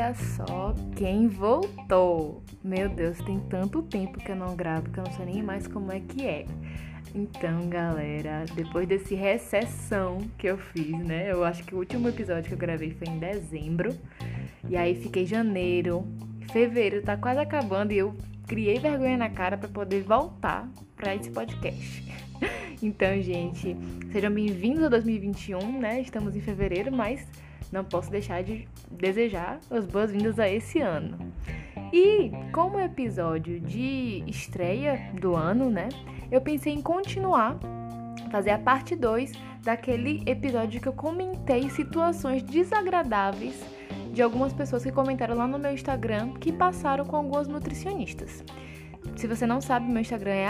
Olha só quem voltou! Meu Deus, tem tanto tempo que eu não gravo que eu não sei nem mais como é que é. Então, galera, depois desse recessão que eu fiz, né? Eu acho que o último episódio que eu gravei foi em dezembro. E aí fiquei janeiro, fevereiro tá quase acabando e eu criei vergonha na cara para poder voltar para esse podcast. Então, gente, sejam bem-vindos a 2021, né? Estamos em fevereiro, mas não posso deixar de desejar as boas-vindas a esse ano. E como episódio de estreia do ano, né? Eu pensei em continuar, fazer a parte 2 daquele episódio que eu comentei situações desagradáveis de algumas pessoas que comentaram lá no meu Instagram que passaram com algumas nutricionistas. Se você não sabe, meu Instagram é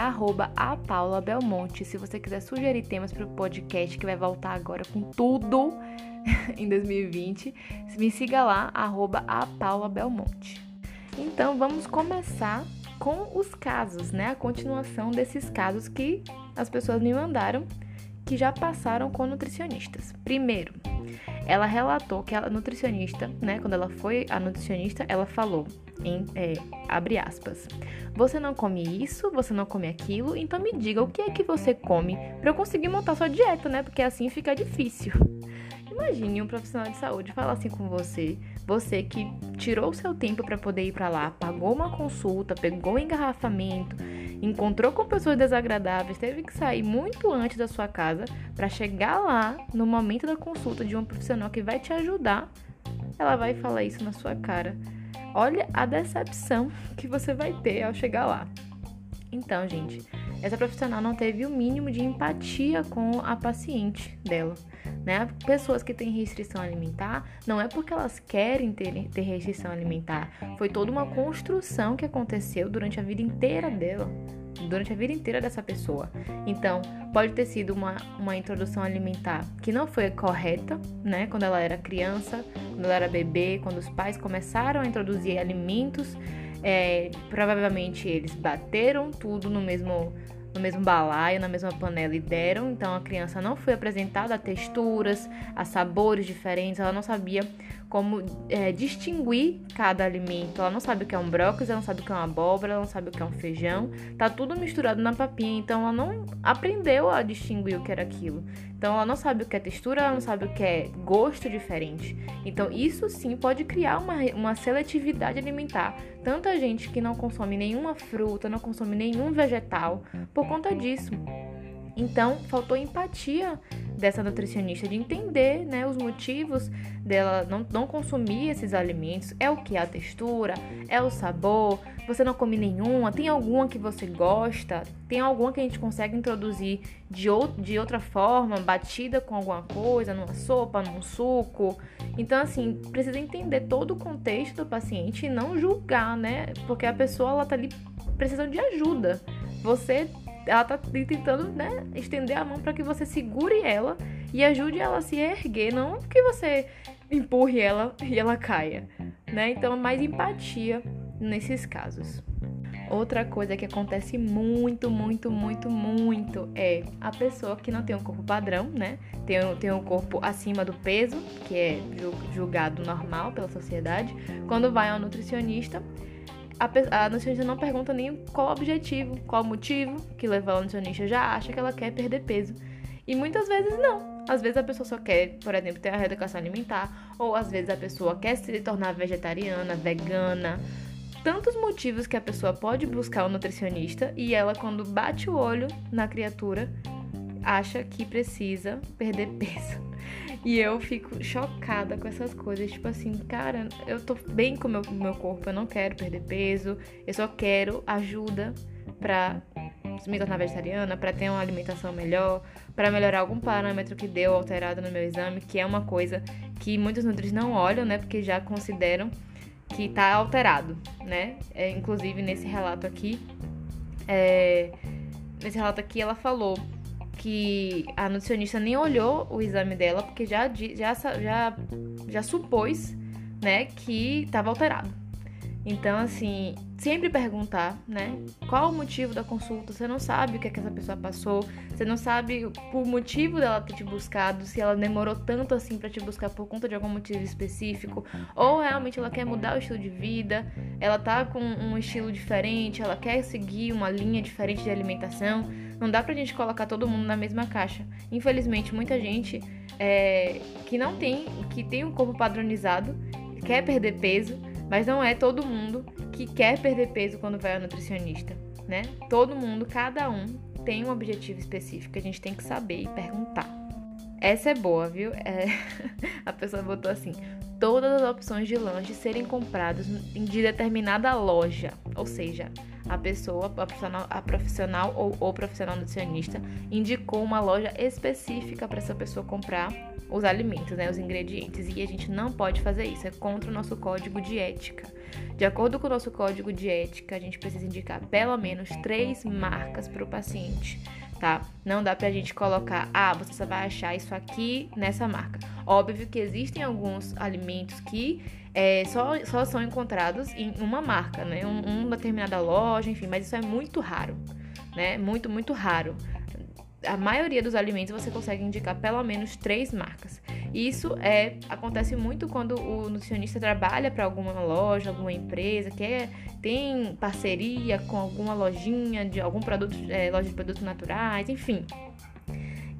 @apaulabelmonte. Se você quiser sugerir temas para o podcast que vai voltar agora com tudo, em 2020. Me siga lá, arroba a Paula Belmonte. Então vamos começar com os casos, né? A continuação desses casos que as pessoas me mandaram que já passaram com nutricionistas. Primeiro, ela relatou que a nutricionista, né, quando ela foi a nutricionista, ela falou em é, abre aspas. Você não come isso, você não come aquilo, então me diga o que é que você come para eu conseguir montar sua dieta, né? Porque assim fica difícil. Imagine um profissional de saúde falar assim com você, você que tirou o seu tempo para poder ir para lá, pagou uma consulta, pegou um engarrafamento, encontrou com pessoas desagradáveis, teve que sair muito antes da sua casa para chegar lá no momento da consulta de um profissional que vai te ajudar. Ela vai falar isso na sua cara. Olha a decepção que você vai ter ao chegar lá. Então, gente, essa profissional não teve o mínimo de empatia com a paciente dela né? Pessoas que têm restrição alimentar, não é porque elas querem ter, ter restrição alimentar, foi toda uma construção que aconteceu durante a vida inteira dela, durante a vida inteira dessa pessoa. Então, pode ter sido uma, uma introdução alimentar que não foi correta, né? Quando ela era criança, quando ela era bebê, quando os pais começaram a introduzir alimentos, é, provavelmente eles bateram tudo no mesmo no mesmo balaio, na mesma panela e deram. Então a criança não foi apresentada a texturas, a sabores diferentes, ela não sabia como é, distinguir cada alimento. Ela não sabe o que é um brócolis, ela não sabe o que é uma abóbora, ela não sabe o que é um feijão. Tá tudo misturado na papinha, então ela não aprendeu a distinguir o que era aquilo. Então ela não sabe o que é textura, ela não sabe o que é gosto diferente. Então isso sim pode criar uma, uma seletividade alimentar. Tanta gente que não consome nenhuma fruta, não consome nenhum vegetal por conta disso. Então, faltou empatia dessa nutricionista de entender né, os motivos dela não, não consumir esses alimentos. É o que? A textura? É o sabor? Você não come nenhuma? Tem alguma que você gosta? Tem alguma que a gente consegue introduzir de, ou, de outra forma, batida com alguma coisa, numa sopa, num suco? Então, assim, precisa entender todo o contexto do paciente e não julgar, né? Porque a pessoa, ela tá ali precisando de ajuda. Você ela tá tentando, né, estender a mão para que você segure ela e ajude ela a se erguer, não que você empurre ela e ela caia, né? Então, mais empatia nesses casos. Outra coisa que acontece muito, muito, muito, muito é a pessoa que não tem um corpo padrão, né? Tem, tem um corpo acima do peso, que é julgado normal pela sociedade. Quando vai ao nutricionista, a, a nutricionista não pergunta nem qual o objetivo, qual o motivo que leva a nutricionista, já acha que ela quer perder peso. E muitas vezes não. Às vezes a pessoa só quer, por exemplo, ter a reeducação alimentar, ou às vezes a pessoa quer se tornar vegetariana, vegana. Tantos motivos que a pessoa pode buscar o um nutricionista e ela, quando bate o olho na criatura, acha que precisa perder peso. E eu fico chocada com essas coisas. Tipo assim, cara, eu tô bem com o meu, meu corpo, eu não quero perder peso, eu só quero ajuda pra me tornar vegetariana, para ter uma alimentação melhor, para melhorar algum parâmetro que deu alterado no meu exame, que é uma coisa que muitos nutris não olham, né? Porque já consideram que tá alterado, né? É, inclusive nesse relato aqui, é, nesse relato aqui ela falou que a nutricionista nem olhou o exame dela, porque já, já, já, já supôs, né, que estava alterado. Então, assim, sempre perguntar, né? Qual o motivo da consulta? Você não sabe o que, é que essa pessoa passou, você não sabe o motivo dela ter te buscado, se ela demorou tanto assim para te buscar por conta de algum motivo específico, ou realmente ela quer mudar o estilo de vida, ela tá com um estilo diferente, ela quer seguir uma linha diferente de alimentação. Não dá pra gente colocar todo mundo na mesma caixa. Infelizmente, muita gente é, que não tem, que tem um corpo padronizado, quer perder peso mas não é todo mundo que quer perder peso quando vai ao nutricionista, né? Todo mundo, cada um, tem um objetivo específico. A gente tem que saber e perguntar. Essa é boa, viu? É... A pessoa botou assim: todas as opções de lanche serem compradas de determinada loja. Ou seja, a pessoa, a profissional, a profissional ou o profissional nutricionista indicou uma loja específica para essa pessoa comprar os alimentos, né, os ingredientes. E a gente não pode fazer isso, é contra o nosso código de ética. De acordo com o nosso código de ética, a gente precisa indicar pelo menos três marcas para o paciente tá? Não dá pra gente colocar, ah, você só vai achar isso aqui nessa marca. Óbvio que existem alguns alimentos que é, só, só são encontrados em uma marca, né? Um, uma determinada loja, enfim, mas isso é muito raro, né? Muito, muito raro a maioria dos alimentos você consegue indicar pelo menos três marcas. Isso é acontece muito quando o nutricionista trabalha para alguma loja, alguma empresa que é, tem parceria com alguma lojinha de algum produto, é, loja de produtos naturais, enfim.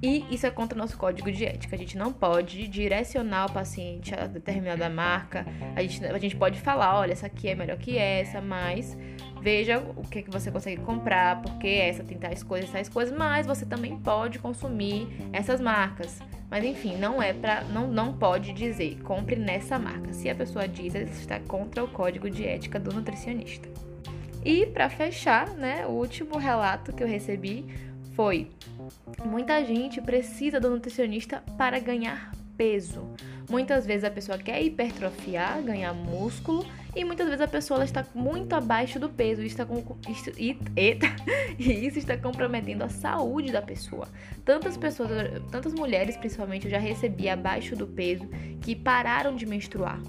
E isso é contra o nosso código de ética. A gente não pode direcionar o paciente a determinada marca. A gente, a gente pode falar, olha, essa aqui é melhor que essa, mas veja o que, que você consegue comprar, porque essa tem tais coisas, tais coisas, mas você também pode consumir essas marcas. Mas enfim, não é para não, não pode dizer compre nessa marca. Se a pessoa diz, ela está contra o código de ética do nutricionista. E para fechar, né, o último relato que eu recebi foi: muita gente precisa do nutricionista para ganhar peso. Muitas vezes a pessoa quer hipertrofiar, ganhar músculo, e muitas vezes a pessoa está muito abaixo do peso e, está com, isso, e, eita, e isso está comprometendo a saúde da pessoa. Tantas pessoas, tantas mulheres principalmente, eu já recebi abaixo do peso que pararam de menstruar.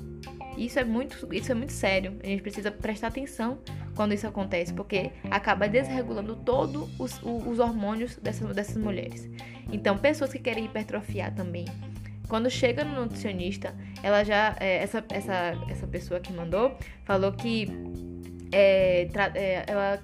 Isso é muito, isso é muito sério. A gente precisa prestar atenção quando isso acontece, porque acaba desregulando todos os, os hormônios dessas, dessas mulheres. Então, pessoas que querem hipertrofiar também, quando chega no nutricionista, ela já. É, essa, essa, essa pessoa que mandou falou que é, tra, é, ela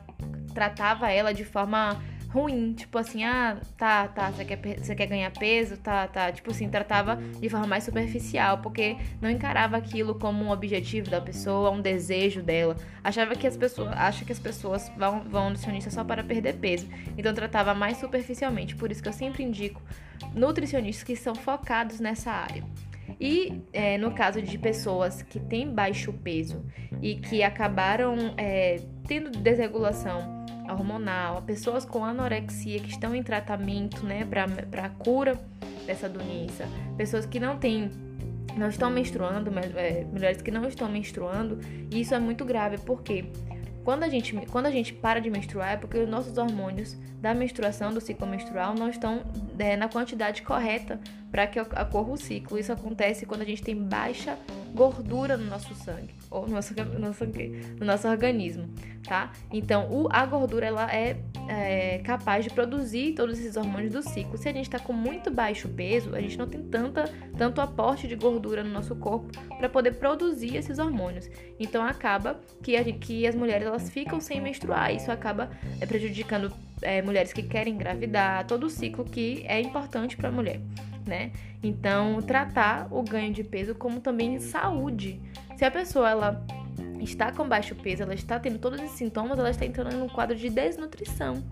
tratava ela de forma ruim, tipo assim, ah, tá, tá, você quer, você quer ganhar peso, tá, tá, tipo assim, tratava de forma mais superficial, porque não encarava aquilo como um objetivo da pessoa, um desejo dela. Achava que as pessoas, acha que as pessoas vão, vão ao nutricionista só para perder peso, então tratava mais superficialmente. Por isso que eu sempre indico nutricionistas que são focados nessa área. E é, no caso de pessoas que têm baixo peso e que acabaram é, tendo desregulação hormonal, pessoas com anorexia que estão em tratamento né, para a cura dessa doença, pessoas que não têm não estão menstruando, é, mulheres que não estão menstruando, e isso é muito grave, porque quando a, gente, quando a gente para de menstruar é porque os nossos hormônios da menstruação, do ciclo menstrual, não estão é, na quantidade correta para que ocorra o ciclo. Isso acontece quando a gente tem baixa gordura no nosso sangue ou no nosso, no nosso, no nosso organismo, tá? Então, o, a gordura ela é, é, capaz de produzir todos esses hormônios do ciclo. Se a gente está com muito baixo peso, a gente não tem tanta, tanto aporte de gordura no nosso corpo para poder produzir esses hormônios. Então, acaba que, a, que as mulheres elas ficam sem menstruar. Isso acaba é, prejudicando é, mulheres que querem engravidar, todo o ciclo que é importante para a mulher né? Então, tratar o ganho de peso como também saúde. Se a pessoa ela está com baixo peso, ela está tendo todos esses sintomas, ela está entrando num quadro de desnutrição,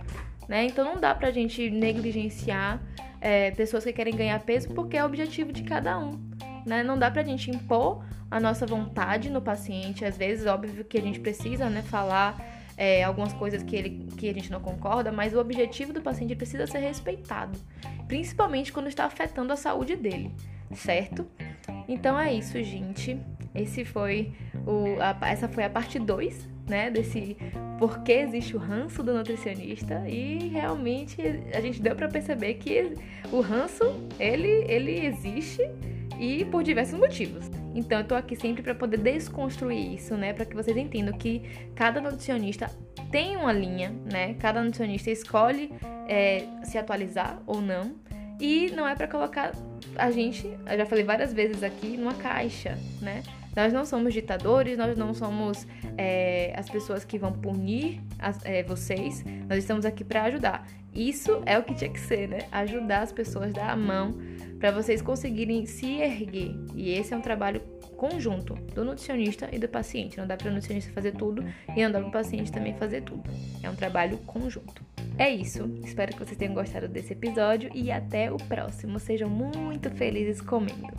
né? Então, não dá pra gente negligenciar é, pessoas que querem ganhar peso porque é o objetivo de cada um, né? Não dá pra gente impor a nossa vontade no paciente. Às vezes, óbvio que a gente precisa, né, falar é, algumas coisas que, ele, que a gente não concorda, mas o objetivo do paciente precisa ser respeitado, principalmente quando está afetando a saúde dele, certo? Então é isso, gente. Esse foi o, a, essa foi a parte 2, né, desse por que existe o ranço do nutricionista e realmente a gente deu para perceber que o ranço ele, ele existe e por diversos motivos. Então, eu tô aqui sempre para poder desconstruir isso, né? Para que vocês entendam que cada nutricionista tem uma linha, né? Cada nutricionista escolhe é, se atualizar ou não. E não é para colocar a gente, eu já falei várias vezes aqui, numa caixa, né? Nós não somos ditadores, nós não somos é, as pessoas que vão punir as, é, vocês, nós estamos aqui para ajudar. Isso é o que tinha que ser, né? Ajudar as pessoas, dar a mão para vocês conseguirem se erguer. E esse é um trabalho conjunto do nutricionista e do paciente. Não dá para o nutricionista fazer tudo e não dá para o paciente também fazer tudo. É um trabalho conjunto. É isso. Espero que vocês tenham gostado desse episódio e até o próximo. Sejam muito felizes comendo.